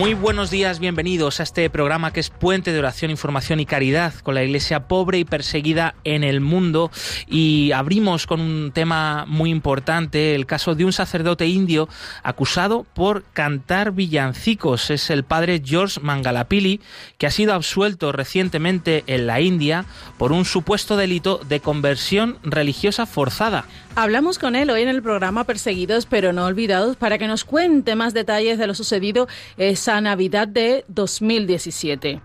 Muy buenos días, bienvenidos a este programa que es puente de oración, información y caridad con la iglesia pobre y perseguida en el mundo. Y abrimos con un tema muy importante, el caso de un sacerdote indio acusado por cantar villancicos. Es el padre George Mangalapili, que ha sido absuelto recientemente en la India por un supuesto delito de conversión religiosa forzada. Hablamos con él hoy en el programa Perseguidos pero no olvidados para que nos cuente más detalles de lo sucedido esa Navidad de 2017.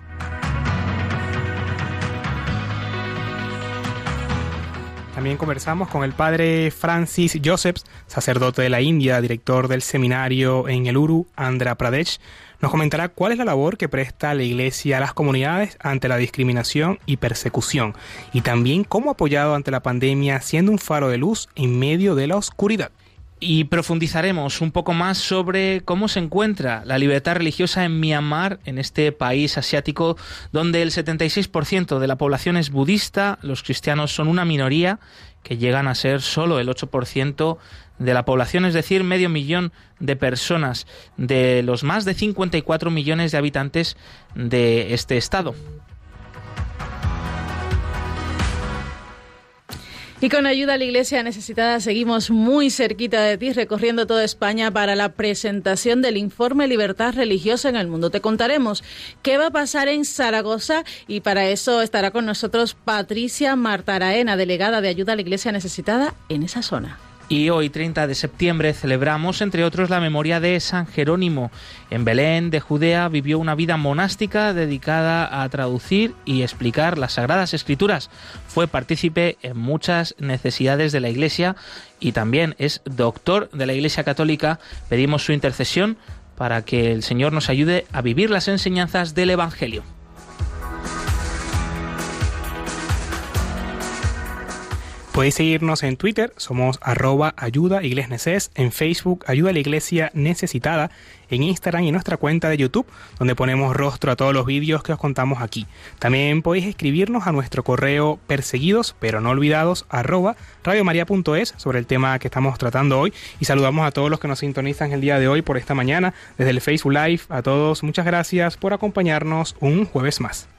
También conversamos con el padre Francis Josephs, sacerdote de la India, director del seminario en el Uru, Andhra Pradesh. Nos comentará cuál es la labor que presta la Iglesia a las comunidades ante la discriminación y persecución, y también cómo ha apoyado ante la pandemia siendo un faro de luz en medio de la oscuridad. Y profundizaremos un poco más sobre cómo se encuentra la libertad religiosa en Myanmar, en este país asiático donde el 76% de la población es budista, los cristianos son una minoría que llegan a ser solo el 8% de la población, es decir, medio millón de personas de los más de 54 millones de habitantes de este estado. Y con ayuda a la Iglesia Necesitada seguimos muy cerquita de ti, recorriendo toda España para la presentación del informe Libertad Religiosa en el Mundo. Te contaremos qué va a pasar en Zaragoza y para eso estará con nosotros Patricia Martaraena, delegada de ayuda a la Iglesia Necesitada en esa zona. Y hoy, 30 de septiembre, celebramos, entre otros, la memoria de San Jerónimo. En Belén, de Judea, vivió una vida monástica dedicada a traducir y explicar las Sagradas Escrituras. Fue partícipe en muchas necesidades de la Iglesia y también es doctor de la Iglesia Católica. Pedimos su intercesión para que el Señor nos ayude a vivir las enseñanzas del Evangelio. Podéis seguirnos en Twitter, somos arroba ayuda neces, en Facebook ayuda a la iglesia necesitada, en Instagram y nuestra cuenta de YouTube, donde ponemos rostro a todos los vídeos que os contamos aquí. También podéis escribirnos a nuestro correo perseguidos pero no olvidados arroba radiomaria.es sobre el tema que estamos tratando hoy y saludamos a todos los que nos sintonizan el día de hoy por esta mañana desde el Facebook Live. A todos muchas gracias por acompañarnos un jueves más.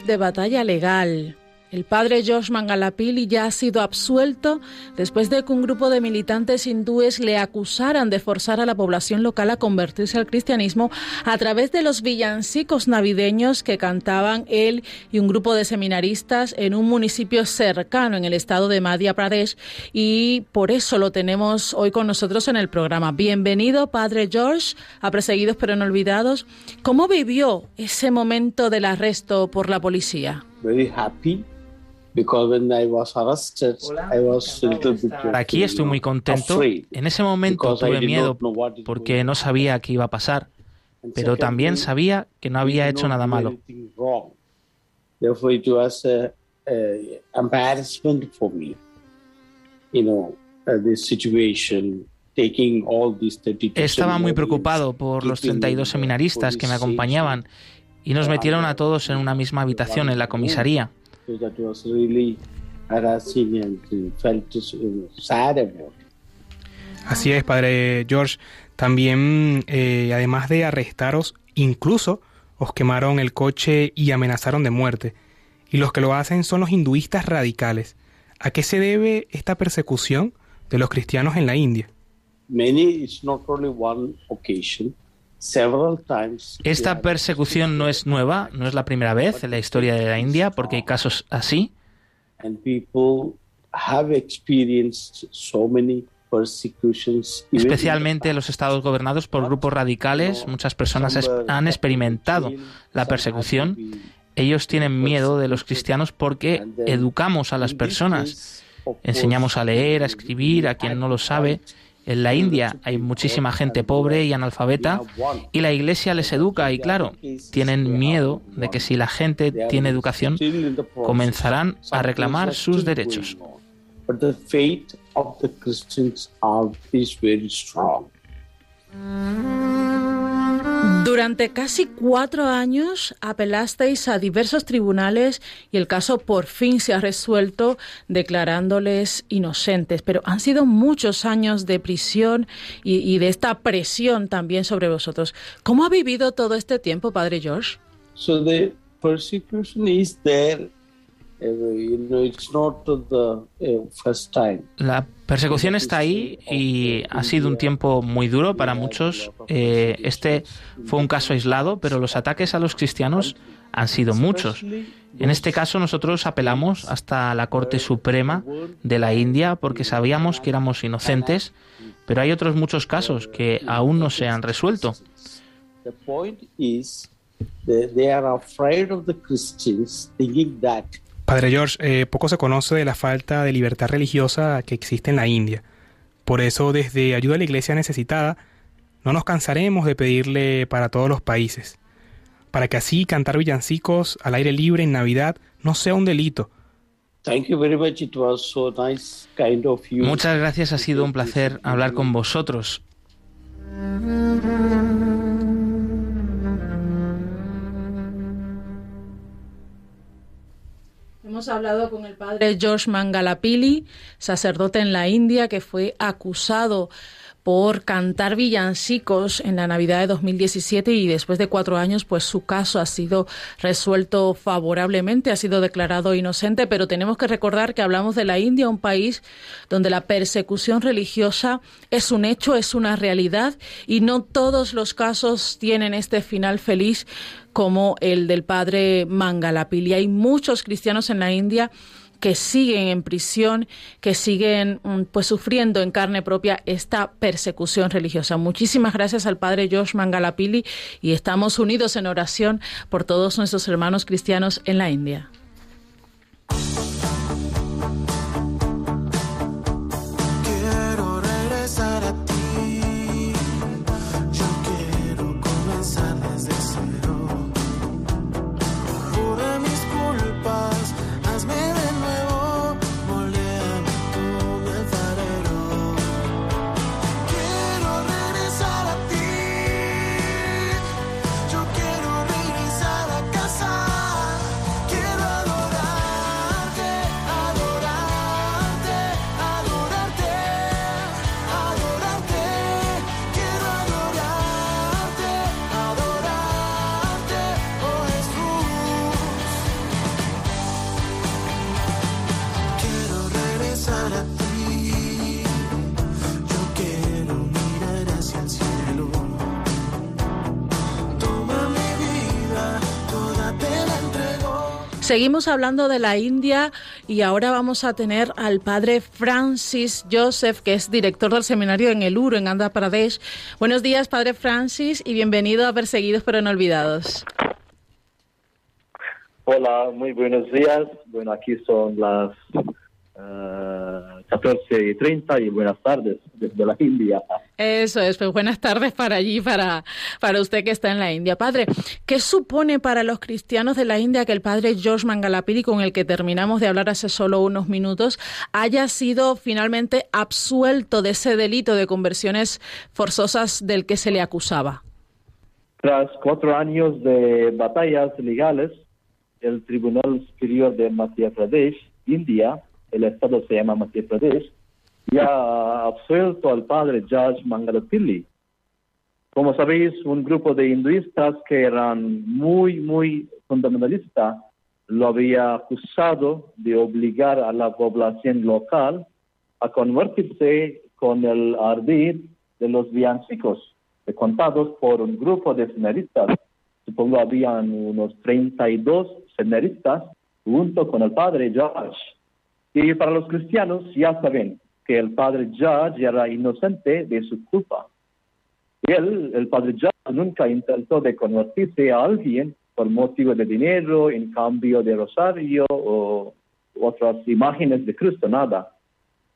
De batalla legal. El padre Josh Mangalapili ya ha sido absuelto después de que un grupo de militantes hindúes le acusaran de forzar a la población local a convertirse al cristianismo a través de los villancicos navideños que cantaban él y un grupo de seminaristas en un municipio cercano en el estado de Madhya Pradesh y por eso lo tenemos hoy con nosotros en el programa. Bienvenido, padre George, a Perseguidos pero no olvidados. ¿Cómo vivió ese momento del arresto por la policía? Very happy Aquí estoy muy contento. En ese momento tuve miedo porque no sabía qué iba a pasar, pero también sabía que no había hecho nada malo. Estaba muy preocupado por los 32 seminaristas que me acompañaban y nos metieron a todos en una misma habitación en la comisaría. Así es, padre George. También, eh, además de arrestaros, incluso os quemaron el coche y amenazaron de muerte. Y los que lo hacen son los hinduistas radicales. ¿A qué se debe esta persecución de los cristianos en la India? Many, it's not only one occasion. Esta persecución no es nueva, no es la primera vez en la historia de la India, porque hay casos así. Especialmente en los estados gobernados por grupos radicales, muchas personas han experimentado la persecución. Ellos tienen miedo de los cristianos porque educamos a las personas, enseñamos a leer, a escribir, a quien no lo sabe, en la India hay muchísima gente pobre y analfabeta y la iglesia les educa y claro, tienen miedo de que si la gente tiene educación comenzarán a reclamar sus derechos. Durante casi cuatro años apelasteis a diversos tribunales y el caso por fin se ha resuelto declarándoles inocentes, pero han sido muchos años de prisión y, de esta presión también sobre vosotros. ¿Cómo ha vivido todo este tiempo, Padre George? So the persecution is there la persecución está ahí y ha sido un tiempo muy duro para muchos. Eh, este fue un caso aislado, pero los ataques a los cristianos han sido muchos. En este caso nosotros apelamos hasta la Corte Suprema de la India porque sabíamos que éramos inocentes, pero hay otros muchos casos que aún no se han resuelto. Padre George, eh, poco se conoce de la falta de libertad religiosa que existe en la India. Por eso, desde Ayuda a la Iglesia Necesitada, no nos cansaremos de pedirle para todos los países, para que así cantar villancicos al aire libre en Navidad no sea un delito. Muchas gracias, ha sido un placer hablar con vosotros. Hemos hablado con el padre George Mangalapili, sacerdote en la India, que fue acusado por cantar villancicos en la Navidad de 2017 y después de cuatro años, pues su caso ha sido resuelto favorablemente, ha sido declarado inocente, pero tenemos que recordar que hablamos de la India, un país donde la persecución religiosa es un hecho, es una realidad y no todos los casos tienen este final feliz como el del padre Mangalapili. Hay muchos cristianos en la India que siguen en prisión, que siguen mm, pues sufriendo en carne propia esta persecución religiosa. Muchísimas gracias al padre Josh Mangalapili y estamos unidos en oración por todos nuestros hermanos cristianos en la India. Seguimos hablando de la India y ahora vamos a tener al padre Francis Joseph, que es director del seminario en el Uru, en Andhra Pradesh. Buenos días, padre Francis, y bienvenido a Perseguidos pero no olvidados. Hola, muy buenos días. Bueno, aquí son las uh, 14 y 30 y buenas tardes desde la India. Eso es, pues buenas tardes para allí, para, para usted que está en la India. Padre, ¿qué supone para los cristianos de la India que el padre George Mangalapiri, con el que terminamos de hablar hace solo unos minutos, haya sido finalmente absuelto de ese delito de conversiones forzosas del que se le acusaba? Tras cuatro años de batallas legales, el Tribunal Superior de Madhya Pradesh, India, el estado se llama Madhya Pradesh, ya ha absuelto al padre Judge Mangalapilli. Como sabéis, un grupo de hinduistas que eran muy, muy fundamentalistas lo había acusado de obligar a la población local a convertirse con el ardid de los villancicos. contados por un grupo de seminaristas. Supongo habían unos 32 seminaristas junto con el padre George. Y para los cristianos ya saben que el padre George era inocente de su culpa. Él, el padre George, nunca intentó de convertirse a alguien por motivo de dinero, en cambio de rosario o otras imágenes de Cristo, nada.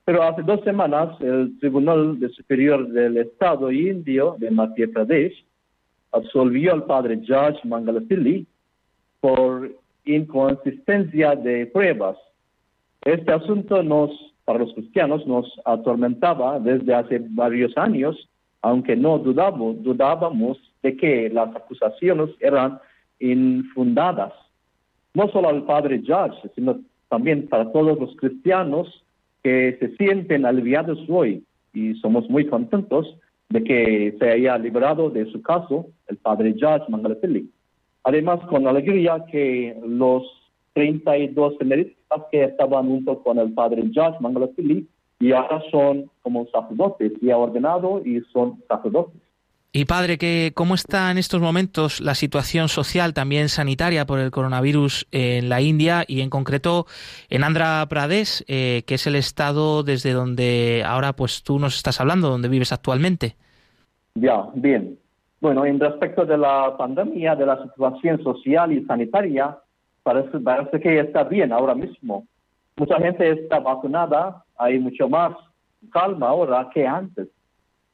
Pero hace dos semanas el Tribunal Superior del Estado Indio de Madhya Pradesh absolvió al padre George Mangalapilli por inconsistencia de pruebas. Este asunto nos, para los cristianos, nos atormentaba desde hace varios años, aunque no dudamos, dudábamos de que las acusaciones eran infundadas. No solo al padre George, sino también para todos los cristianos que se sienten aliviados hoy y somos muy contentos de que se haya liberado de su caso el padre George Mangalapilli. Además, con alegría que los 32 seminaristas que estaban junto con el padre George Mangalapilli y ahora son como sacerdotes, y ha ordenado y son sacerdotes. Y padre, ¿qué, ¿cómo está en estos momentos la situación social, también sanitaria por el coronavirus en la India y en concreto en Andhra Pradesh, eh, que es el estado desde donde ahora pues tú nos estás hablando, donde vives actualmente? Ya, bien. Bueno, en respecto de la pandemia, de la situación social y sanitaria, parece, parece que está bien ahora mismo. Mucha gente está vacunada, hay mucho más calma ahora que antes.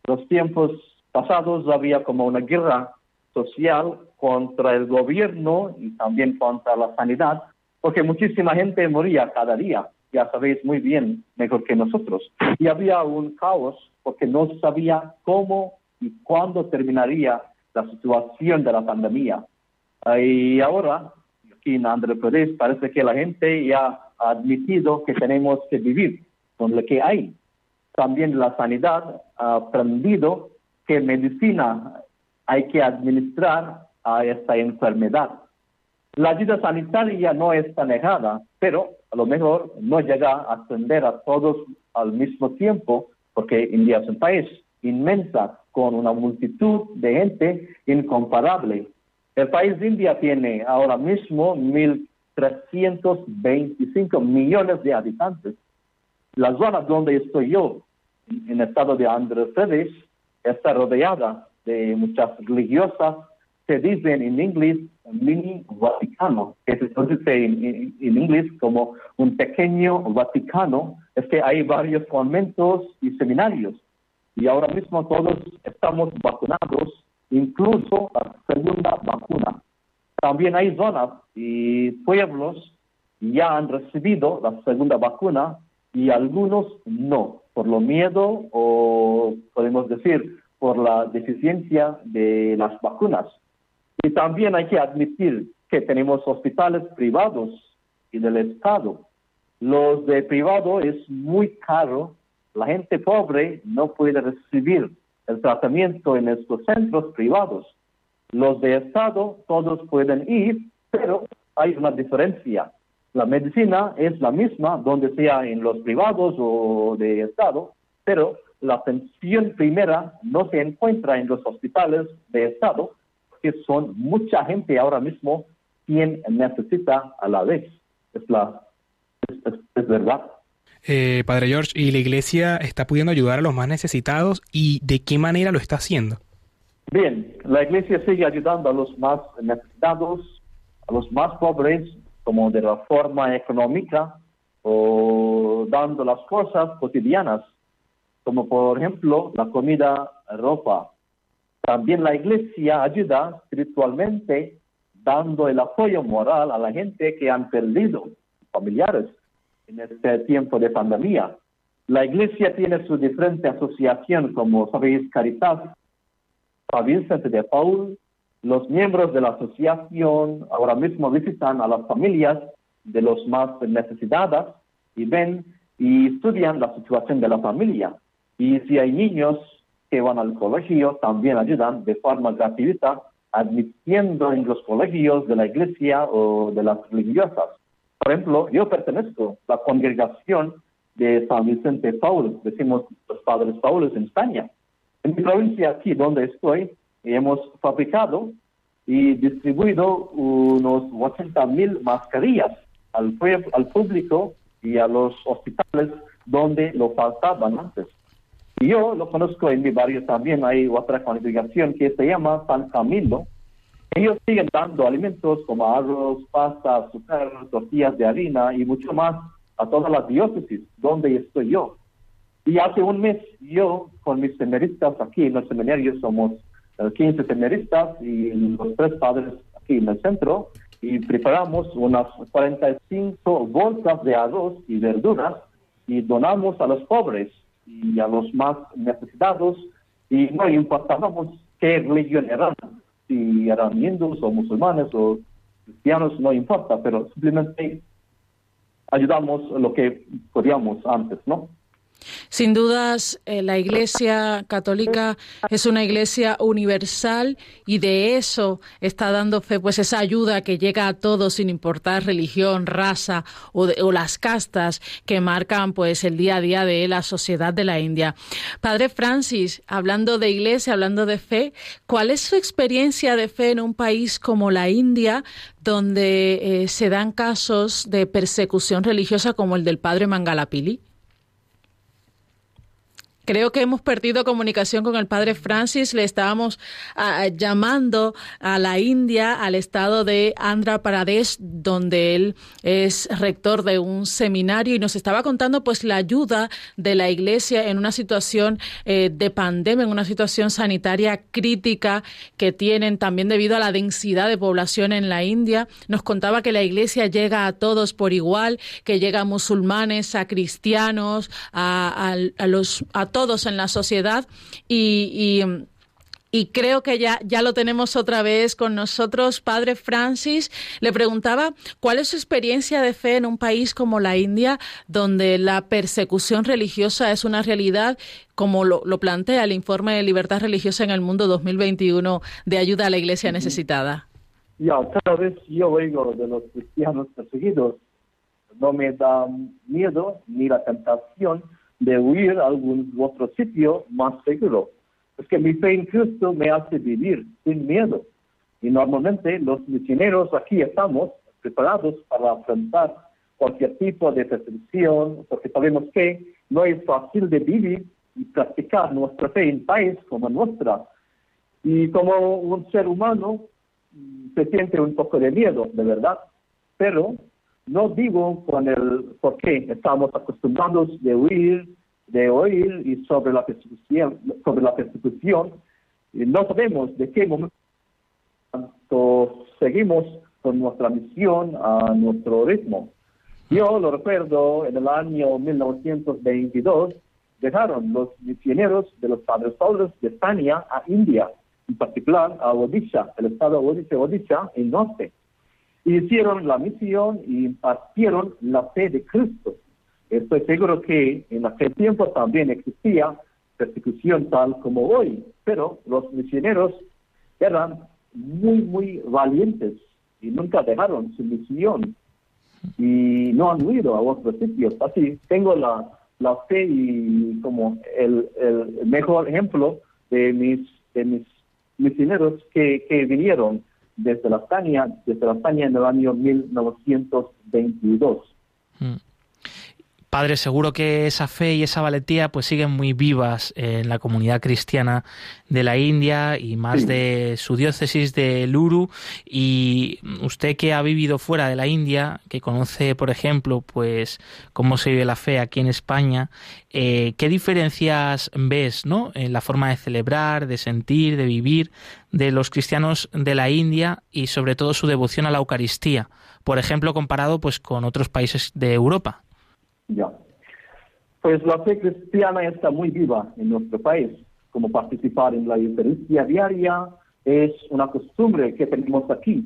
Los tiempos pasados había como una guerra social contra el gobierno y también contra la sanidad, porque muchísima gente moría cada día, ya sabéis muy bien, mejor que nosotros. Y había un caos porque no sabía cómo y cuándo terminaría la situación de la pandemia. Y ahora, aquí en Andhra Pradesh, parece que la gente ya ha admitido que tenemos que vivir con lo que hay. También la sanidad ha aprendido que medicina hay que administrar a esta enfermedad. La ayuda sanitaria no está negada, pero a lo mejor no llega a atender a todos al mismo tiempo, porque India es un país inmensa con una multitud de gente incomparable. El país de India tiene ahora mismo 1.325 millones de habitantes. La zona donde estoy yo, en el estado de Andhra Pradesh, está rodeada de muchas religiosas se dicen en inglés mini Vaticano, que se dice en, inglés como un pequeño Vaticano, es que hay varios conventos y seminarios y ahora mismo todos estamos vacunados, incluso la segunda. También hay zonas y pueblos ya han recibido la segunda vacuna y algunos no, por lo miedo o podemos decir por la deficiencia de las vacunas. Y también hay que admitir que tenemos hospitales privados y del Estado. Los de privado es muy caro. La gente pobre no puede recibir el tratamiento en estos centros privados. Los de Estado todos pueden ir, pero hay una diferencia. La medicina es la misma, donde sea en los privados o de Estado, pero la atención primera no se encuentra en los hospitales de Estado, que son mucha gente ahora mismo quien necesita a la vez. Es, la, es, verdad. Eh, Padre George, ¿y la iglesia está pudiendo ayudar a los más necesitados y de qué manera lo está haciendo? Bien, la iglesia sigue ayudando a los más necesitados, a los más pobres, como de la forma económica o dando las cosas cotidianas como por ejemplo la comida, ropa. También la iglesia ayuda espiritualmente dando el apoyo moral a la gente que han perdido familiares en este tiempo de pandemia. La iglesia tiene su diferente asociación, como sabéis, Caritas, Vicente de Paul. Los miembros de la asociación ahora mismo visitan a las familias de los más necesitadas y ven y estudian la situación de la familia. Y si hay niños que van al colegio, también ayudan de forma gratuita, admitiendo en los colegios de la iglesia o de las religiosas. Por ejemplo, yo pertenezco a la congregación de San Vicente Paul, decimos los padres Paulos en España. En mi provincia, aquí donde estoy, hemos fabricado y distribuido unos 80 mil mascarillas al, al público y a los hospitales donde lo faltaban antes. Y yo lo conozco en mi barrio también, hay otra congregación que se llama San Camilo. Ellos siguen dando alimentos como arroz, pasta, azúcar, tortillas de harina y mucho más a todas las diócesis donde estoy yo. Y hace un mes yo con mis seminaristas aquí en el seminario somos 15 seminaristas y los tres padres aquí en el centro y preparamos unas 45 bolsas de arroz y verduras y donamos a los pobres y a los más necesitados y no importábamos qué religión eran, si eran hindus o musulmanes o cristianos, no importa, pero simplemente ayudamos lo que podíamos antes, ¿no? Sin dudas, eh, la Iglesia Católica es una Iglesia universal y de eso está dando fe, pues esa ayuda que llega a todos sin importar religión, raza o, o, las castas que marcan pues el día a día de la sociedad de la India. Padre Francis, hablando de Iglesia, hablando de fe, ¿cuál es su experiencia de fe en un país como la India, donde eh, se dan casos de persecución religiosa como el del Padre Mangalapili? Creo que hemos perdido comunicación con el padre Francis. Le estábamos ah, llamando a la India, al estado de Andhra Pradesh, donde él es rector de un seminario y nos estaba contando pues la ayuda de la Iglesia en una situación eh, de pandemia, en una situación sanitaria crítica que tienen también debido a la densidad de población en la India. Nos contaba que la Iglesia llega a todos por igual, que llega a musulmanes, a cristianos, a los a todos en la sociedad y, y creo que ya, ya lo tenemos otra vez con nosotros. Padre Francis, le preguntaba cuál es su experiencia de fe en un país como la India, donde la persecución religiosa es una realidad, como lo, lo plantea el informe de libertad religiosa en el mundo 2021 de ayuda a la iglesia necesitada. Ya, cada vez yo oigo de los cristianos perseguidos, no me da miedo ni la tentación de huir a algún otro sitio más seguro. Es que mi fe en Cristo me hace vivir sin miedo. Y normalmente los misioneros aquí estamos preparados para afrontar cualquier tipo de persecución, porque sabemos que no es fácil de vivir y practicar nuestra fe en país como nuestra. Y como un ser humano se siente un poco de miedo, de verdad. Pero no digo con el por qué estamos acostumbrados de huir, de oír y sobre la persecución, sobre la persecución. No sabemos de qué momento seguimos con nuestra misión a nuestro ritmo. Yo lo recuerdo en el año 1922 dejaron los misioneros de los Padres Paulos de España a India, en particular a Odisha, el estado de Odisha, Odisha, el norte hicieron la misión y impartieron la fe de Cristo. Estoy seguro que en aquel tiempo también existía persecución tal como hoy, pero los misioneros eran muy, muy valientes y nunca dejaron su misión y no han huido a otros sitios. Así, tengo la, la fe y como el, el mejor ejemplo de mis, de mis misioneros que, que vinieron desde la España, desde la España en el año 1922. Mm. Padre, seguro que esa fe y esa valentía pues siguen muy vivas en la comunidad cristiana de la India y más de su diócesis de Luru. Y usted que ha vivido fuera de la India, que conoce, por ejemplo, pues cómo se vive la fe aquí en España, eh, ¿qué diferencias ves, no, en la forma de celebrar, de sentir, de vivir de los cristianos de la India y sobre todo su devoción a la Eucaristía? Por ejemplo, comparado pues con otros países de Europa. Ya. Pues la fe cristiana está muy viva en nuestro país, como participar en la Eucaristía diaria es una costumbre que tenemos aquí.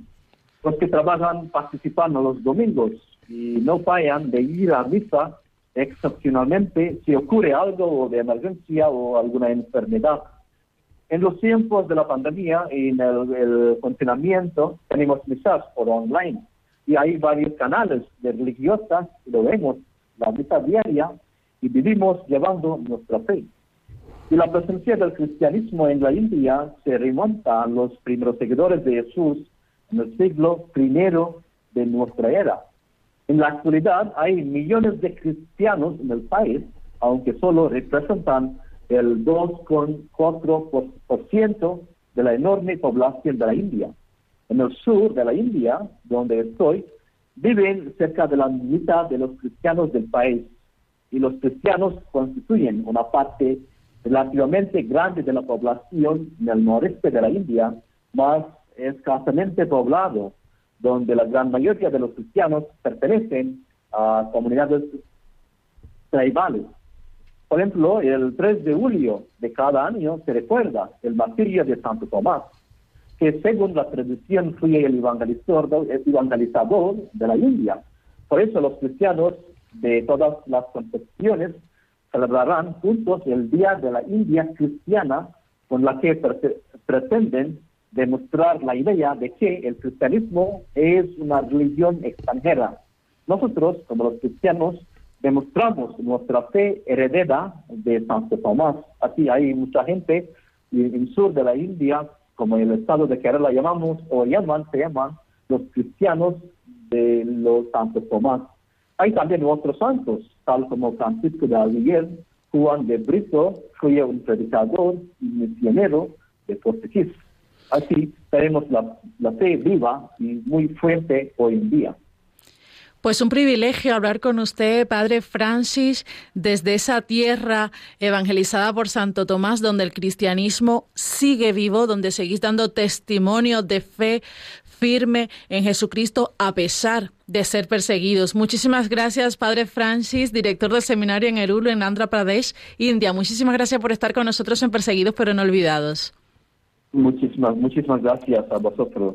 Los que trabajan participan los domingos y no fallan de ir a misa excepcionalmente si ocurre algo de emergencia o alguna enfermedad. En los tiempos de la pandemia y en el, el confinamiento tenemos misas por online y hay varios canales de religiosas y lo vemos la misa diaria y vivimos llevando nuestra fe. Y la presencia del cristianismo en la India se remonta a los primeros seguidores de Jesús en el siglo I de nuestra era. En la actualidad hay millones de cristianos en el país, aunque solo representan el 2,4% de la enorme población de la India. En el sur de la India, donde estoy, viven cerca de la mitad de los cristianos del país y los cristianos constituyen una parte relativamente grande de la población en el noreste de la India, más escasamente poblado, donde la gran mayoría de los cristianos pertenecen a comunidades tribales. Por ejemplo, el 3 de julio de cada año se recuerda el martirio de Santo Tomás, que según la tradición fue el evangelizador, el evangelizador de la India. Por eso los cristianos de todas las concepciones celebrarán juntos el Día de la India Cristiana, con la que pretenden demostrar la idea de que el cristianismo es una religión extranjera. Nosotros, como los cristianos, demostramos nuestra fe heredera de Santo Tomás. Así hay mucha gente en el sur de la India, como en el estado de Kerala llamamos, o llaman, se llaman los cristianos de los Santos Tomás. Hay también otros santos, tal como Francisco de Aguirre, Juan de Brito, fue un predicador y misionero de portugués. Así tenemos la, la fe viva y muy fuerte hoy en día. Pues un privilegio hablar con usted, Padre Francis, desde esa tierra evangelizada por Santo Tomás, donde el cristianismo sigue vivo, donde seguís dando testimonio de fe firme en Jesucristo a pesar de ser perseguidos. Muchísimas gracias, Padre Francis, director del seminario en Erul, en Andhra Pradesh, India. Muchísimas gracias por estar con nosotros en Perseguidos pero no olvidados. Muchísimas, muchísimas gracias a vosotros.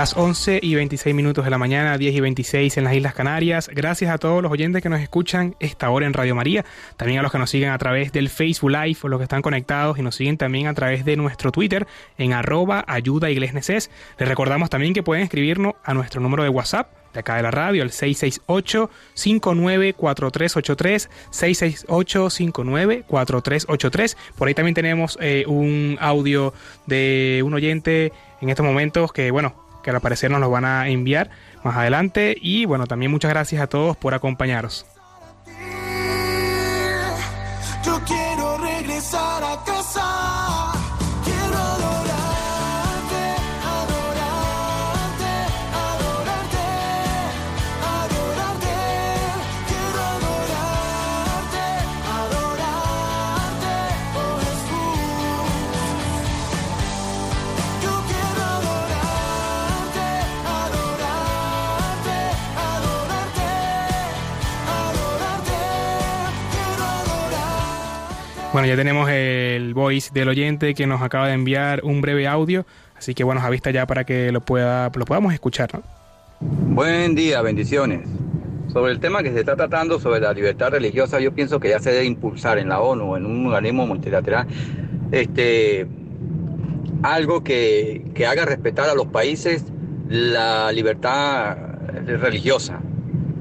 Las 11 y 26 minutos de la mañana, 10 y 26 en las Islas Canarias. Gracias a todos los oyentes que nos escuchan esta hora en Radio María. También a los que nos siguen a través del Facebook Live o los que están conectados y nos siguen también a través de nuestro Twitter en arroba ayuda Les recordamos también que pueden escribirnos a nuestro número de WhatsApp de acá de la radio, el 668-594383, 668-594383. Por ahí también tenemos eh, un audio de un oyente en estos momentos que, bueno, que al parecer nos lo van a enviar más adelante. Y bueno, también muchas gracias a todos por acompañaros. Yo quiero regresar a casa. Bueno, ya tenemos el voice del oyente que nos acaba de enviar un breve audio, así que bueno, a vista ya para que lo, pueda, lo podamos escuchar. ¿no? Buen día, bendiciones. Sobre el tema que se está tratando sobre la libertad religiosa, yo pienso que ya se debe impulsar en la ONU, en un organismo multilateral, este, algo que, que haga respetar a los países la libertad religiosa.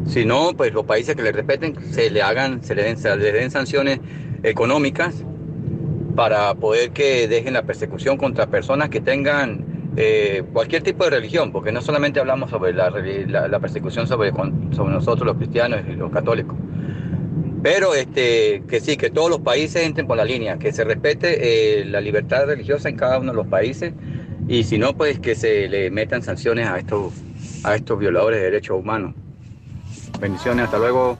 Si no, pues los países que le respeten se le hagan, se le den, se le den sanciones económicas para poder que dejen la persecución contra personas que tengan eh, cualquier tipo de religión, porque no solamente hablamos sobre la, persecución sobre nosotros los cristianos y los católicos, pero este, que sí, que todos los países entren por la línea, que se respete eh, la libertad religiosa en cada uno de los países y si no, pues que se le metan sanciones a estos, a estos violadores de derechos humanos. Bendiciones, hasta luego.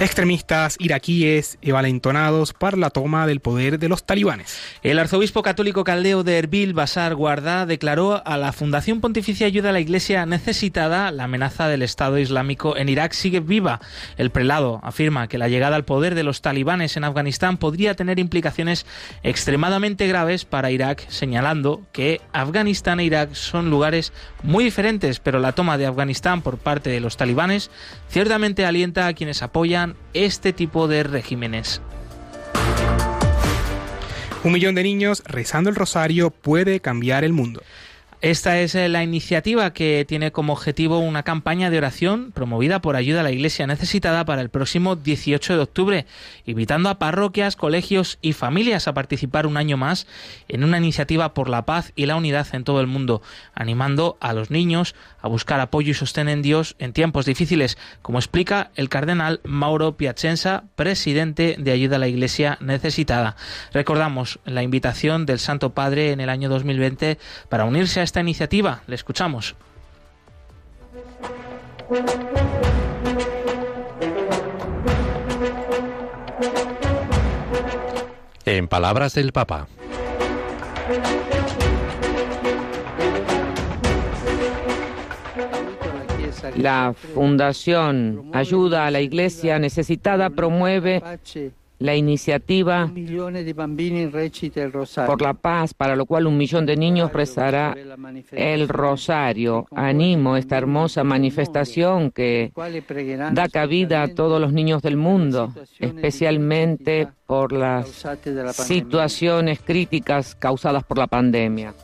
Extremistas iraquíes evalentonados para la toma del poder de los talibanes. El arzobispo católico caldeo de Erbil, Basar Guardá, declaró a la Fundación Pontificia Ayuda a la Iglesia Necesitada la amenaza del Estado Islámico en Irak sigue viva. El prelado afirma que la llegada al poder de los talibanes en Afganistán podría tener implicaciones extremadamente graves para Irak, señalando que Afganistán e Irak son lugares muy diferentes, pero la toma de Afganistán por parte de los talibanes ciertamente alienta a quienes apoyan este tipo de regímenes. Un millón de niños rezando el rosario puede cambiar el mundo. Esta es eh, la iniciativa que tiene como objetivo una campaña de oración promovida por Ayuda a la Iglesia Necesitada para el próximo 18 de octubre, invitando a parroquias, colegios y familias a participar un año más en una iniciativa por la paz y la unidad en todo el mundo, animando a los niños a buscar apoyo y sostén en Dios en tiempos difíciles, como explica el cardenal Mauro Piacenza, presidente de Ayuda a la Iglesia Necesitada. Recordamos la invitación del Santo Padre en el año 2020 para unirse a esta iniciativa. Le escuchamos. En palabras del Papa. La Fundación Ayuda a la Iglesia Necesitada promueve la iniciativa por la paz, para lo cual un millón de niños rezará el rosario. Animo esta hermosa manifestación que da cabida a todos los niños del mundo, especialmente por las situaciones críticas causadas por la pandemia.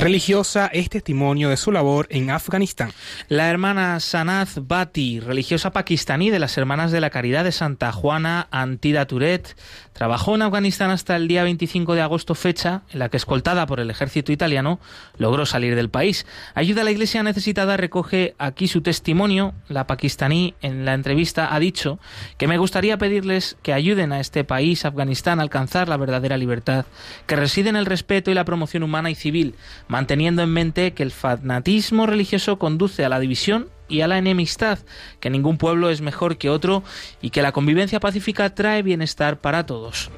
Religiosa es testimonio de su labor en Afganistán. La hermana Sanaz Bati, religiosa pakistaní de las Hermanas de la Caridad de Santa Juana Antida Turet, trabajó en Afganistán hasta el día 25 de agosto, fecha en la que, escoltada por el ejército italiano, logró salir del país. Ayuda a la Iglesia Necesitada recoge aquí su testimonio. La pakistaní en la entrevista ha dicho que me gustaría pedirles que ayuden a este país, Afganistán, a alcanzar la verdadera libertad, que reside en el respeto y la promoción humana y civil, manteniendo en mente que el fanatismo religioso conduce a la división y a la enemistad, que ningún pueblo es mejor que otro y que la convivencia pacífica trae bienestar para todos.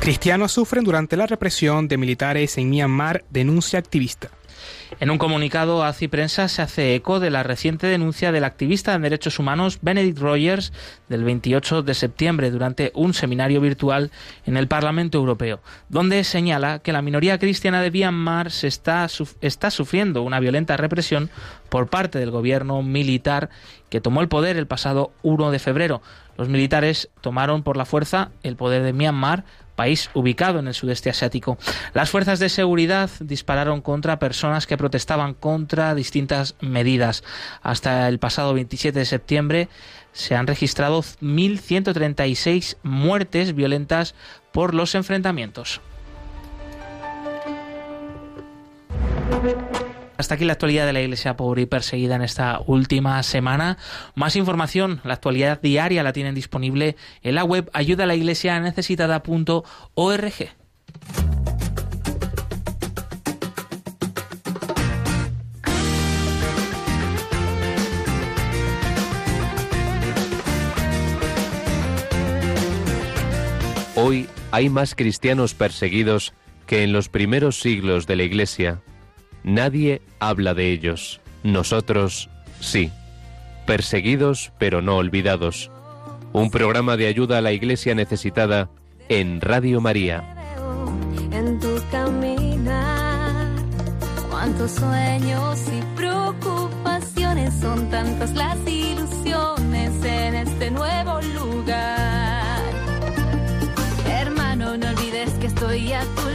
Cristianos sufren durante la represión de militares en Myanmar, denuncia activista. En un comunicado, ACI Prensa se hace eco de la reciente denuncia del activista en derechos humanos Benedict Rogers del 28 de septiembre durante un seminario virtual en el Parlamento Europeo, donde señala que la minoría cristiana de Myanmar se está, está sufriendo una violenta represión por parte del gobierno militar que tomó el poder el pasado 1 de febrero. Los militares tomaron por la fuerza el poder de Myanmar, país ubicado en el sudeste asiático. Las fuerzas de seguridad dispararon contra personas que protestaban contra distintas medidas. Hasta el pasado 27 de septiembre se han registrado 1.136 muertes violentas por los enfrentamientos. Hasta aquí la actualidad de la Iglesia pobre y perseguida en esta última semana. Más información, la actualidad diaria la tienen disponible en la web ayudalaiglesianecesitada.org. Hoy hay más cristianos perseguidos que en los primeros siglos de la Iglesia. Nadie habla de ellos. Nosotros sí. Perseguidos pero no olvidados. Un programa de ayuda a la Iglesia necesitada en Radio María. En tu caminar, cuántos sueños y preocupaciones son tantas las ilusiones en este nuevo lugar. Hermano, no olvides que estoy a tu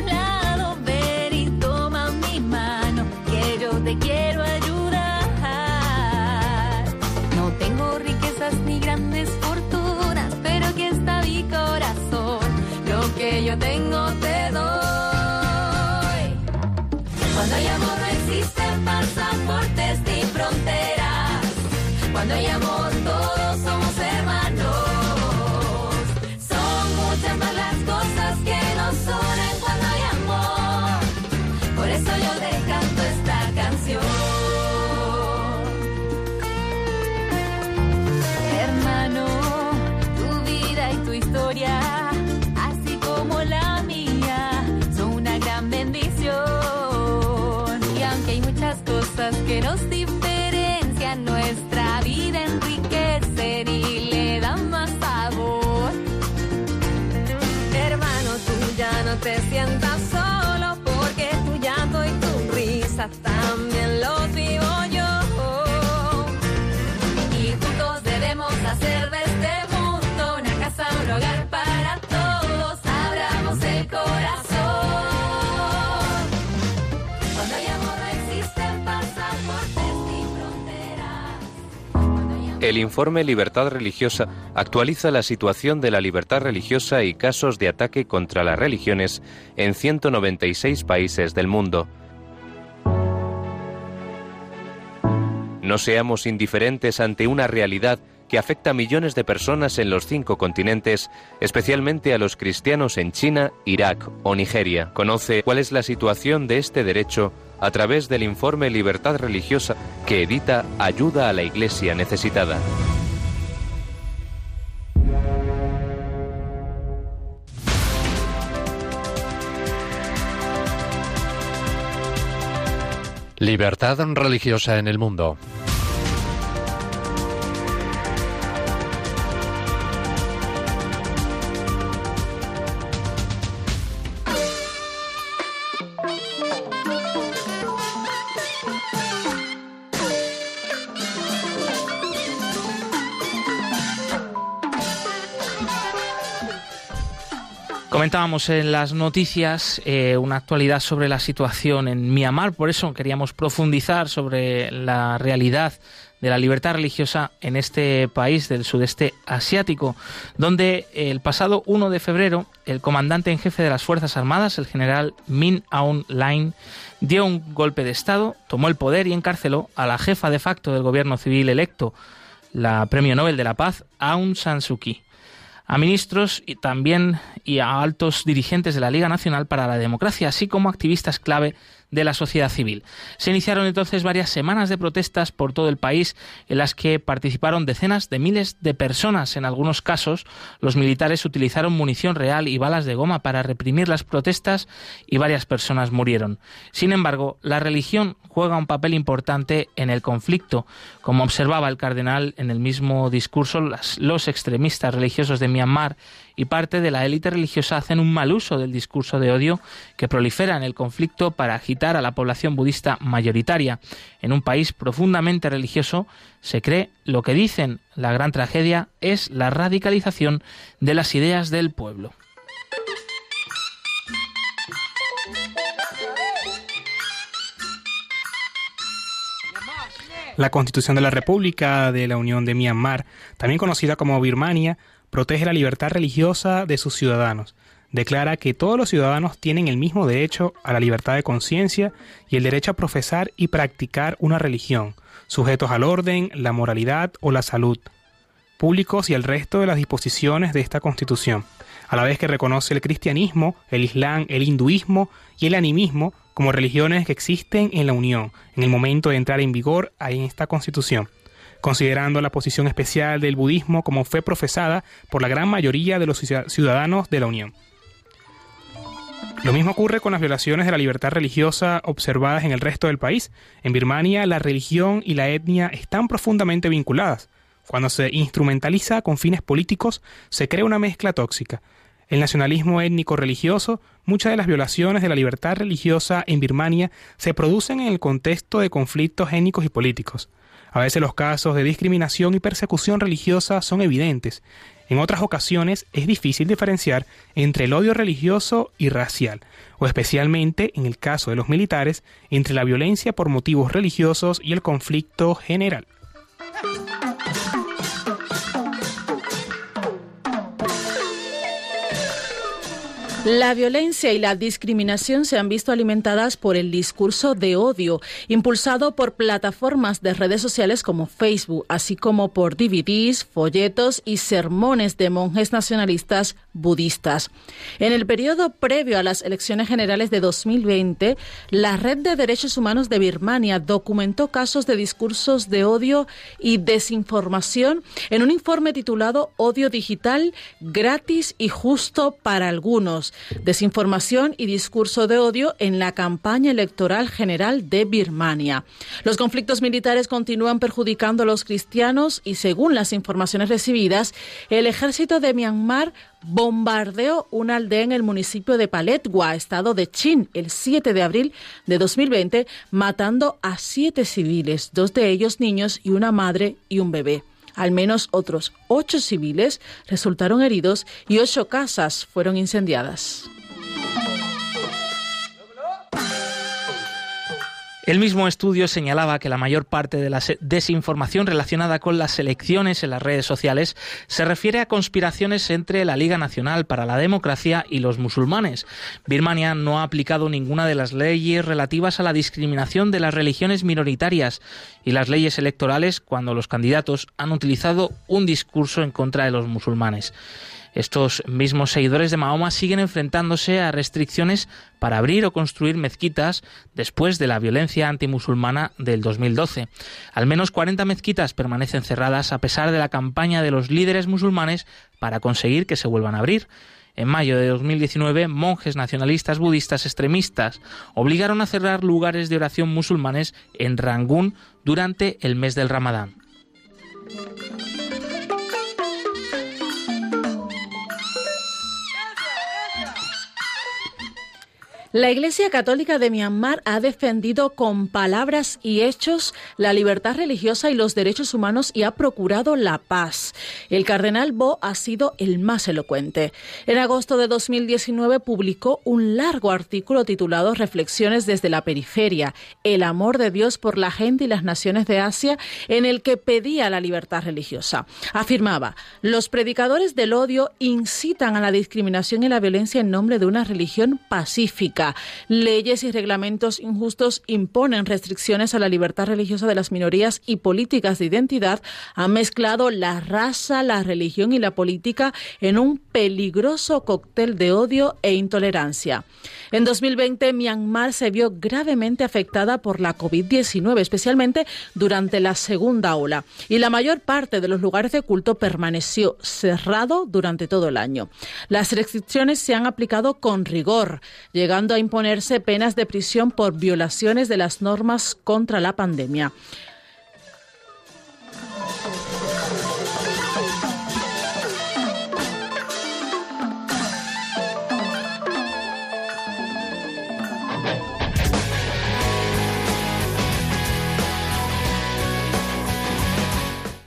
riquezas ni El informe Libertad Religiosa actualiza la situación de la libertad religiosa y casos de ataque contra las religiones en 196 países del mundo. No seamos indiferentes ante una realidad que afecta a millones de personas en los cinco continentes, especialmente a los cristianos en China, Irak o Nigeria. Conoce cuál es la situación de este derecho a través del informe Libertad Religiosa que edita Ayuda a la Iglesia Necesitada. Libertad religiosa en el mundo. Comentábamos en las noticias eh, una actualidad sobre la situación en Myanmar, por eso queríamos profundizar sobre la realidad de la libertad religiosa en este país del sudeste asiático, donde el pasado 1 de febrero el comandante en jefe de las Fuerzas Armadas, el general Min Aung Hlaing, dio un golpe de Estado, tomó el poder y encarceló a la jefa de facto del gobierno civil electo, la Premio Nobel de la Paz, Aung San Suu Kyi a ministros y también y a altos dirigentes de la Liga Nacional para la Democracia, así como activistas clave de la sociedad civil. Se iniciaron entonces varias semanas de protestas por todo el país en las que participaron decenas de miles de personas. En algunos casos, los militares utilizaron munición real y balas de goma para reprimir las protestas y varias personas murieron. Sin embargo, la religión juega un papel importante en el conflicto. Como observaba el cardenal en el mismo discurso, los extremistas religiosos de Myanmar y parte de la élite religiosa hacen un mal uso del discurso de odio que prolifera en el conflicto para agitar a la población budista mayoritaria. En un país profundamente religioso se cree lo que dicen. La gran tragedia es la radicalización de las ideas del pueblo. La Constitución de la República de la Unión de Myanmar, también conocida como Birmania, protege la libertad religiosa de sus ciudadanos. declara que todos los ciudadanos tienen el mismo derecho a la libertad de conciencia y el derecho a profesar y practicar una religión, sujetos al orden, la moralidad o la salud públicos y el resto de las disposiciones de esta Constitución, a la vez que reconoce el cristianismo, el islam, el hinduismo y el animismo como religiones que existen en la Unión en el momento de entrar en vigor en esta Constitución, considerando la posición especial del budismo como fue profesada por la gran mayoría de los ciudadanos de la Unión. Lo mismo ocurre con las violaciones de la libertad religiosa observadas en el resto del país. En Birmania la religión y la etnia están profundamente vinculadas. Cuando se instrumentaliza con fines políticos, se crea una mezcla tóxica. El nacionalismo étnico-religioso, muchas de las violaciones de la libertad religiosa en Birmania se producen en el contexto de conflictos étnicos y políticos. A veces los casos de discriminación y persecución religiosa son evidentes. En otras ocasiones es difícil diferenciar entre el odio religioso y racial, o especialmente en el caso de los militares, entre la violencia por motivos religiosos y el conflicto general. La violencia y la discriminación se han visto alimentadas por el discurso de odio, impulsado por plataformas de redes sociales como Facebook, así como por DVDs, folletos y sermones de monjes nacionalistas budistas. En el periodo previo a las elecciones generales de 2020, la Red de Derechos Humanos de Birmania documentó casos de discursos de odio y desinformación en un informe titulado Odio Digital, gratis y justo para algunos desinformación y discurso de odio en la campaña electoral general de Birmania. Los conflictos militares continúan perjudicando a los cristianos y según las informaciones recibidas, el ejército de Myanmar bombardeó una aldea en el municipio de Paletwa, estado de Chin, el 7 de abril de 2020, matando a siete civiles, dos de ellos niños y una madre y un bebé. Al menos otros ocho civiles resultaron heridos y ocho casas fueron incendiadas. El mismo estudio señalaba que la mayor parte de la desinformación relacionada con las elecciones en las redes sociales se refiere a conspiraciones entre la Liga Nacional para la Democracia y los musulmanes. Birmania no ha aplicado ninguna de las leyes relativas a la discriminación de las religiones minoritarias y las leyes electorales cuando los candidatos han utilizado un discurso en contra de los musulmanes. Estos mismos seguidores de Mahoma siguen enfrentándose a restricciones para abrir o construir mezquitas después de la violencia antimusulmana del 2012. Al menos 40 mezquitas permanecen cerradas a pesar de la campaña de los líderes musulmanes para conseguir que se vuelvan a abrir. En mayo de 2019, monjes nacionalistas budistas extremistas obligaron a cerrar lugares de oración musulmanes en Rangún durante el mes del Ramadán. La Iglesia Católica de Myanmar ha defendido con palabras y hechos la libertad religiosa y los derechos humanos y ha procurado la paz. El cardenal Bo ha sido el más elocuente. En agosto de 2019 publicó un largo artículo titulado Reflexiones desde la periferia, el amor de Dios por la gente y las naciones de Asia, en el que pedía la libertad religiosa. Afirmaba, los predicadores del odio incitan a la discriminación y la violencia en nombre de una religión pacífica Leyes y reglamentos injustos imponen restricciones a la libertad religiosa de las minorías y políticas de identidad han mezclado la raza, la religión y la política en un peligroso cóctel de odio e intolerancia. En 2020, Myanmar se vio gravemente afectada por la COVID-19, especialmente durante la segunda ola, y la mayor parte de los lugares de culto permaneció cerrado durante todo el año. Las restricciones se han aplicado con rigor, llegando a imponerse penas de prisión por violaciones de las normas contra la pandemia.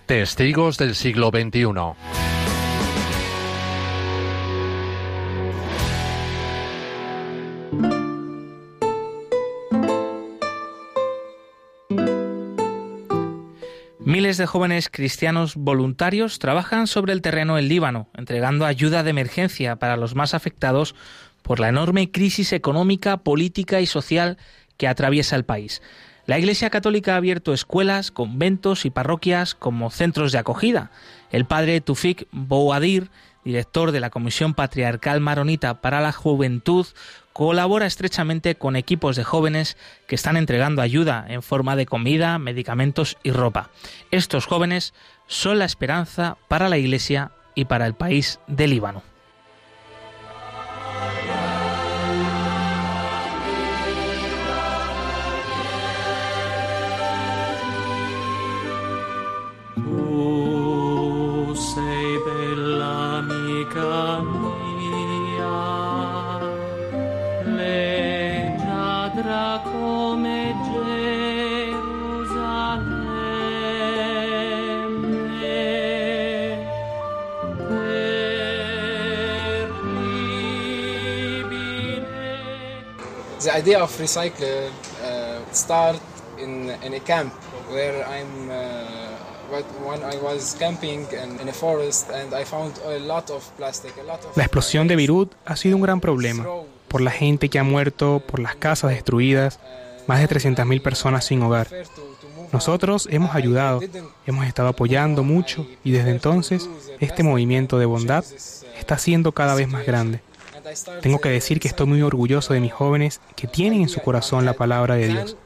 Testigos del siglo XXI. De jóvenes cristianos voluntarios trabajan sobre el terreno en Líbano, entregando ayuda de emergencia para los más afectados por la enorme crisis económica, política y social que atraviesa el país. La Iglesia Católica ha abierto escuelas, conventos y parroquias como centros de acogida. El padre Tufik Bouadir, director de la Comisión Patriarcal Maronita para la Juventud, colabora estrechamente con equipos de jóvenes que están entregando ayuda en forma de comida, medicamentos y ropa. Estos jóvenes son la esperanza para la Iglesia y para el país de Líbano. The idea of recycle uh, start in, in a camp where I'm uh, what- when I was camping in, in a forest and I found a lot of plastic, a lot of La explosión de Beirut ha sido un gran problema por la gente que ha muerto, por las casas destruidas, más de 300.000 personas sin hogar. Nosotros hemos ayudado, hemos estado apoyando mucho y desde entonces este movimiento de bondad está siendo cada vez más grande. Tengo que decir que estoy muy orgulloso de mis jóvenes que tienen en su corazón la palabra de Dios.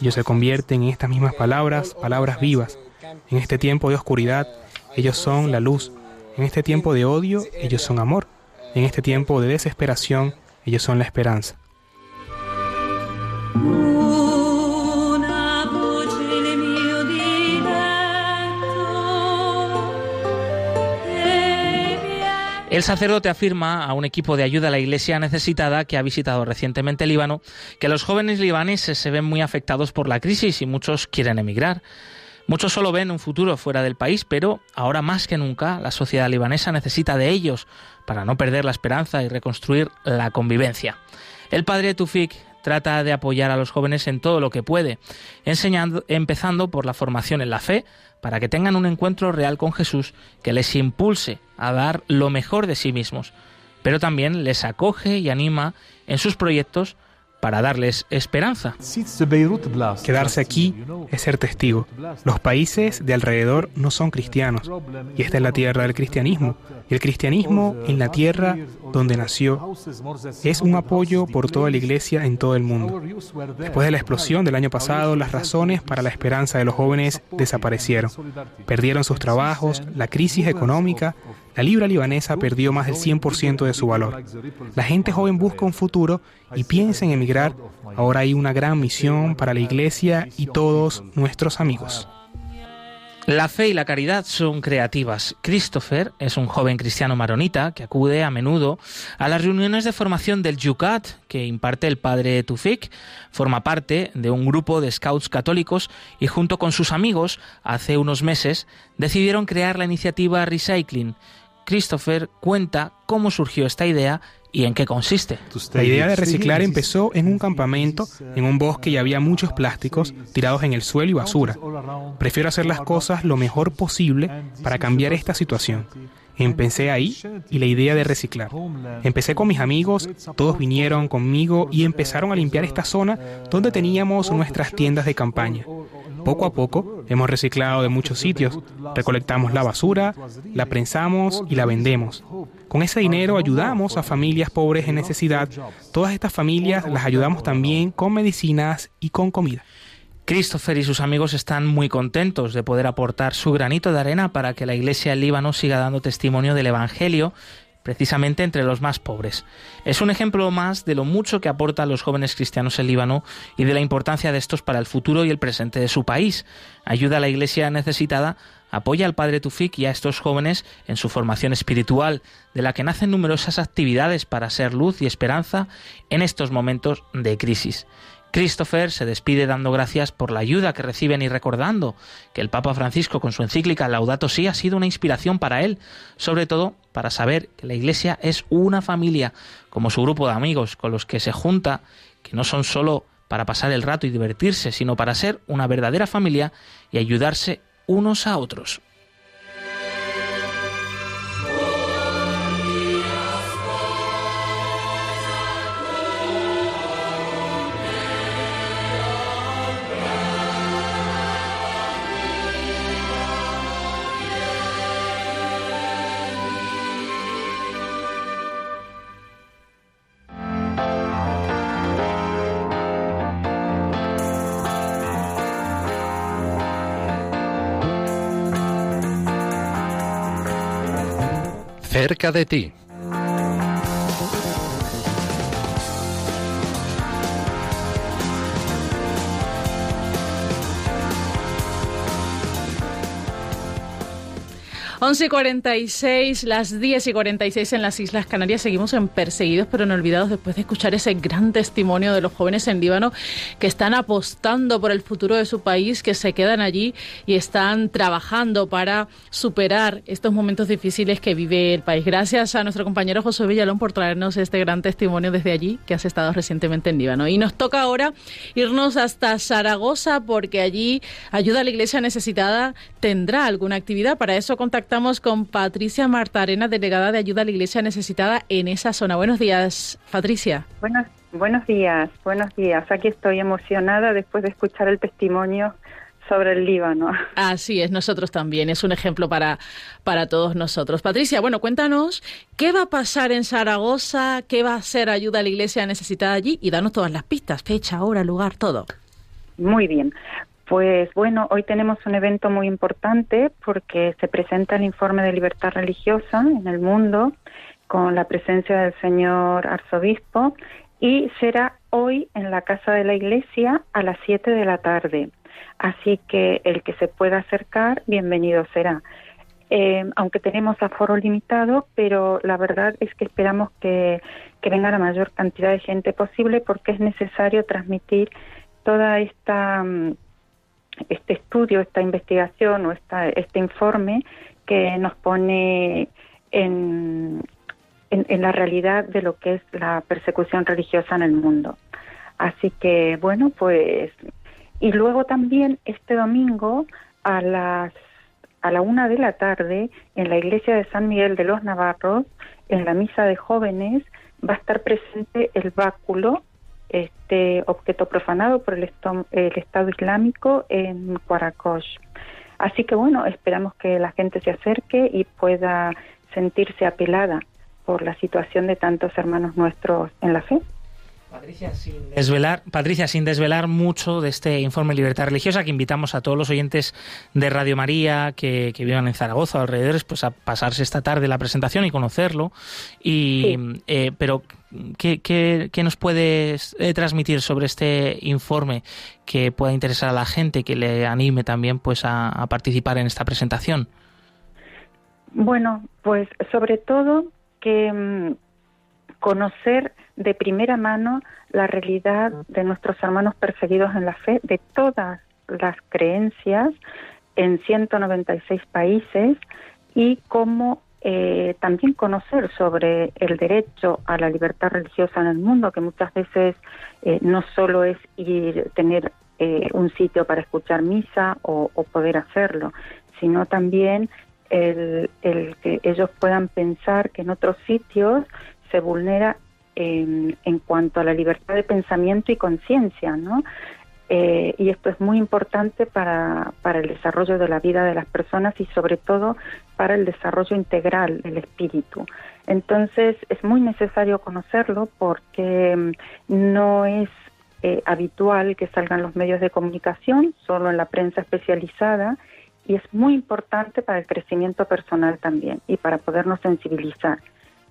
Ellos se convierten en estas mismas palabras, palabras vivas. En este tiempo de oscuridad, ellos son la luz. En este tiempo de odio, ellos son amor. En este tiempo de desesperación, ellos son la esperanza. El sacerdote afirma a un equipo de ayuda a la iglesia necesitada que ha visitado recientemente Líbano que los jóvenes libaneses se ven muy afectados por la crisis y muchos quieren emigrar. Muchos solo ven un futuro fuera del país, pero ahora más que nunca la sociedad libanesa necesita de ellos para no perder la esperanza y reconstruir la convivencia. El padre Tufik trata de apoyar a los jóvenes en todo lo que puede, enseñando, empezando por la formación en la fe, para que tengan un encuentro real con Jesús que les impulse a dar lo mejor de sí mismos, pero también les acoge y anima en sus proyectos para darles esperanza. Quedarse aquí es ser testigo. Los países de alrededor no son cristianos y esta es la tierra del cristianismo. Y el cristianismo en la tierra donde nació es un apoyo por toda la iglesia en todo el mundo. Después de la explosión del año pasado, las razones para la esperanza de los jóvenes desaparecieron. Perdieron sus trabajos, la crisis económica, la libra libanesa perdió más del 100% de su valor. La gente joven busca un futuro y piensa en emigrar. Ahora hay una gran misión para la iglesia y todos nuestros amigos. La fe y la caridad son creativas. Christopher es un joven cristiano maronita que acude a menudo a las reuniones de formación del Yucat que imparte el padre Tufik. Forma parte de un grupo de scouts católicos y junto con sus amigos, hace unos meses, decidieron crear la iniciativa Recycling. Christopher cuenta cómo surgió esta idea y en qué consiste. La idea de reciclar empezó en un campamento, en un bosque y había muchos plásticos tirados en el suelo y basura. Prefiero hacer las cosas lo mejor posible para cambiar esta situación. Empecé ahí y la idea de reciclar. Empecé con mis amigos, todos vinieron conmigo y empezaron a limpiar esta zona donde teníamos nuestras tiendas de campaña. Poco a poco hemos reciclado de muchos sitios, recolectamos la basura, la prensamos y la vendemos. Con ese dinero ayudamos a familias pobres en necesidad. Todas estas familias las ayudamos también con medicinas y con comida. Christopher y sus amigos están muy contentos de poder aportar su granito de arena para que la Iglesia en Líbano siga dando testimonio del Evangelio precisamente entre los más pobres. Es un ejemplo más de lo mucho que aportan los jóvenes cristianos en Líbano y de la importancia de estos para el futuro y el presente de su país. Ayuda a la iglesia necesitada, apoya al padre Tufik y a estos jóvenes en su formación espiritual, de la que nacen numerosas actividades para ser luz y esperanza en estos momentos de crisis. Christopher se despide dando gracias por la ayuda que reciben y recordando que el Papa Francisco con su encíclica Laudato Si ha sido una inspiración para él, sobre todo para saber que la Iglesia es una familia, como su grupo de amigos con los que se junta, que no son solo para pasar el rato y divertirse, sino para ser una verdadera familia y ayudarse unos a otros. Cerca de ti. 11 y 46, las 10 y 46 en las Islas Canarias. Seguimos en Perseguidos pero no olvidados después de escuchar ese gran testimonio de los jóvenes en Líbano que están apostando por el futuro de su país, que se quedan allí y están trabajando para superar estos momentos difíciles que vive el país. Gracias a nuestro compañero José Villalón por traernos este gran testimonio desde allí, que has estado recientemente en Líbano. Y nos toca ahora irnos hasta Zaragoza porque allí Ayuda a la Iglesia Necesitada tendrá alguna actividad. Para eso contactamos Estamos con Patricia Martarena, delegada de Ayuda a la Iglesia Necesitada en esa zona. Buenos días, Patricia. Buenos, buenos días, buenos días. Aquí estoy emocionada después de escuchar el testimonio sobre el Líbano. Así es, nosotros también. Es un ejemplo para, para todos nosotros. Patricia, bueno, cuéntanos qué va a pasar en Zaragoza, qué va a ser ayuda a la iglesia necesitada allí y danos todas las pistas, fecha, hora, lugar, todo. Muy bien. Pues bueno, hoy tenemos un evento muy importante porque se presenta el informe de libertad religiosa en el mundo con la presencia del señor arzobispo y será hoy en la Casa de la Iglesia a las 7 de la tarde. Así que el que se pueda acercar, bienvenido será. Eh, aunque tenemos aforo limitado, pero la verdad es que esperamos que, que venga la mayor cantidad de gente posible porque es necesario transmitir toda esta mm, este estudio, esta investigación o esta, este informe que nos pone en, en, la realidad de lo que es la persecución religiosa en el mundo. Así que, bueno, pues, y luego también este domingo a las a la una de la tarde en la iglesia de San Miguel de los Navarros, en la misa de jóvenes, va a estar presente el báculo este objeto profanado por el, Estado Islámico en Cuaracosh. Así que bueno, esperamos que la gente se acerque y pueda sentirse apelada por la situación de tantos hermanos nuestros en la fe. Patricia sin, desvelar, Patricia, sin desvelar mucho de este informe libertad religiosa, que invitamos a todos los oyentes de Radio María que, vivan en Zaragoza o alrededores, pues a pasarse esta tarde la presentación y conocerlo. Y, eh, pero, ¿qué, nos puedes eh, transmitir sobre este informe que pueda interesar a la gente, que le anime también pues a participar en esta presentación? Bueno, pues sobre todo que mm, conocer de primera mano la realidad de nuestros hermanos perseguidos en la fe, de todas las creencias en 196 países y cómo eh, también conocer sobre el derecho a la libertad religiosa en el mundo, que muchas veces eh, no solo es ir tener eh, un sitio para escuchar misa o, poder hacerlo, sino también el, el, que ellos puedan pensar que en otros sitios se vulnera en, cuanto a la libertad de pensamiento y conciencia, ¿no? Eh, y esto es muy importante para, para el desarrollo de la vida de las personas y sobre todo para el desarrollo integral del espíritu. Entonces es muy necesario conocerlo porque mm, no es eh, habitual que salgan los medios de comunicación, solo en la prensa especializada, y es muy importante para el crecimiento personal también y para podernos sensibilizar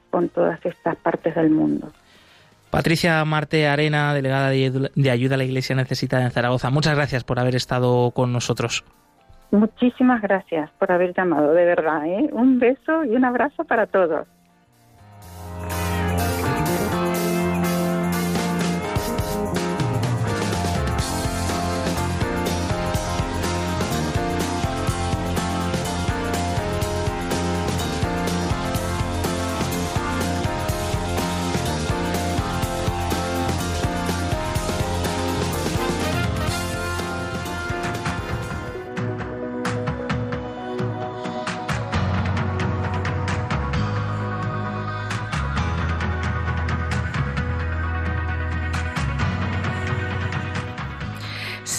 con todas estas partes del mundo. Patricia Marte Arena, delegada de Ayuda a la Iglesia Necesitada en Zaragoza, muchas gracias por haber estado con nosotros. Muchísimas gracias por haber llamado, de verdad. ¿eh? Un beso y un abrazo para todos.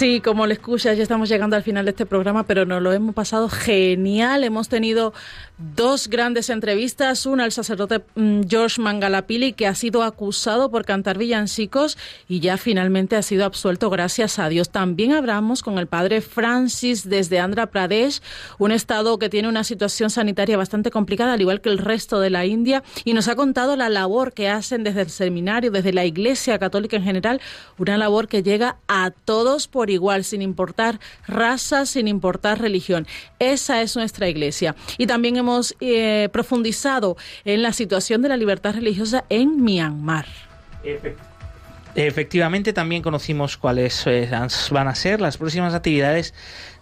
Sí, como le escuchas, ya estamos llegando al final de este programa, pero nos lo hemos pasado genial. Hemos tenido dos grandes entrevistas, una al sacerdote mm, George Mangalapili, que ha sido acusado por cantar villancicos y ya finalmente ha sido absuelto, gracias a Dios. También hablamos con el padre Francis desde Andhra Pradesh, un estado que tiene una situación sanitaria bastante complicada, al igual que el resto de la India, y nos ha contado la labor que hacen desde el seminario, desde la Iglesia Católica en general, una labor que llega a todos por igual, sin importar raza, sin importar religión. Esa es nuestra Iglesia. Y también hemos eh, profundizado en la situación de la libertad religiosa en Myanmar. También conocimos cuáles eh, van a ser las próximas actividades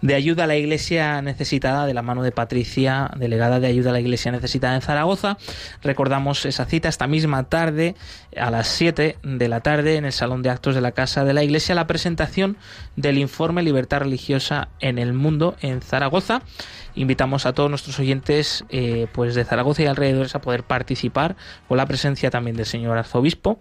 de ayuda a la Iglesia necesitada de la mano de Patricia, delegada de ayuda a la Iglesia necesitada en Zaragoza. Recordamos esa cita esta misma tarde, a las 7 de la tarde, en el Salón de Actos de la Casa de la Iglesia, la presentación del informe Libertad Religiosa en el Mundo en Zaragoza. Invitamos a todos nuestros oyentes eh, pues de Zaragoza y alrededores a poder participar con la presencia también del señor arzobispo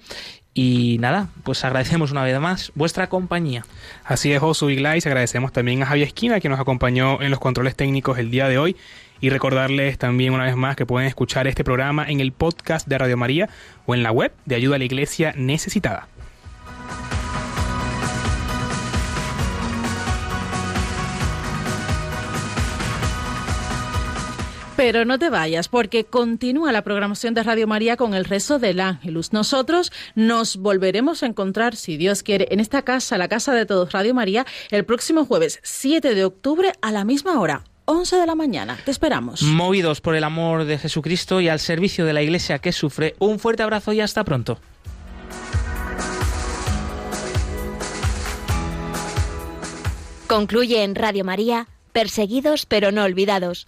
y nada, pues agradecemos una vez más vuestra compañía. Así es, Josu y Agradecemos también a Javier Esquina, que nos acompañó en los controles técnicos el día de hoy. Y recordarles también una vez más que pueden escuchar este programa en el podcast de Radio María o en la web de Ayuda a la Iglesia Necesitada. Pero no te vayas, porque continúa la programación de Radio María con el rezo del Ángelus. Nosotros nos volveremos a encontrar, si Dios quiere, en esta casa, la Casa de Todos Radio María, el próximo jueves 7 de octubre a la misma hora. 11 de la mañana. Te esperamos. Movidos por el amor de Jesucristo y al servicio de la Iglesia que sufre, un fuerte abrazo y hasta pronto. Concluye en Radio María, Perseguidos pero no olvidados